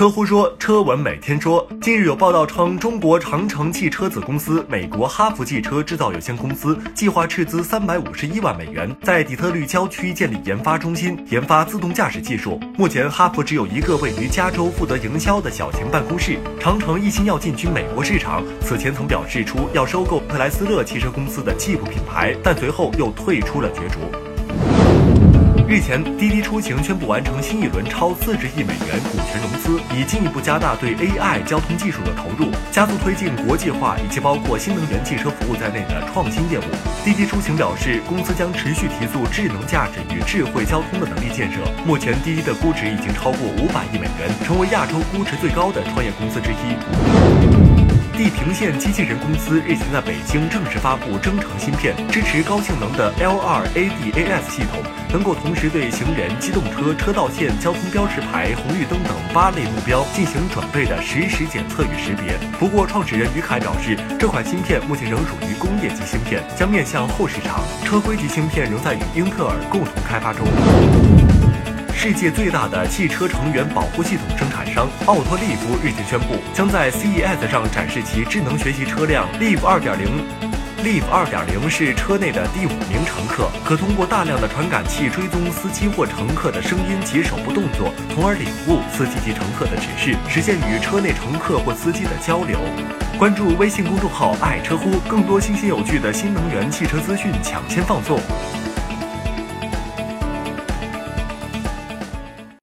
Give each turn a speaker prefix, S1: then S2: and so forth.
S1: 车乎说，车闻每天说。近日有报道称，中国长城汽车子公司美国哈弗汽车制造有限公司计划斥资三百五十一万美元，在底特律郊区建立研发中心，研发自动驾驶技术。目前，哈弗只有一个位于加州、负责营销的小型办公室。长城一心要进军美国市场，此前曾表示出要收购特莱斯勒汽车公司的吉普品牌，但随后又退出了角逐。日前，滴滴出行宣布完成新一轮超四十亿美元股权融资，以进一步加大对 AI 交通技术的投入，加速推进国际化以及包括新能源汽车服务在内的创新业务。滴滴出行表示，公司将持续提速智能驾驶与智慧交通的能力建设。目前，滴滴的估值已经超过五百亿美元，成为亚洲估值最高的创业公司之一。地平线机器人公司日前在北京正式发布征程芯片，支持高性能的 L2 ADAS 系统，能够同时对行人、机动车、车道线、交通标识牌、红绿灯等八类目标进行准备的实时检测与识别。不过，创始人于凯表示，这款芯片目前仍属于工业级芯片，将面向后市场。车规级芯片仍在与英特尔共同开发中。世界最大的汽车成员保护系统生产商奥托利夫日前宣布，将在 CES 上展示其智能学习车辆 Live 2.0。Live 2.0是车内的第五名乘客，可通过大量的传感器追踪司机或乘客的声音及手部动作，从而领悟司机及乘客的指示，实现与车内乘客或司机的交流。关注微信公众号“爱车乎”，更多新鲜有趣的新能源汽车资讯抢先放送。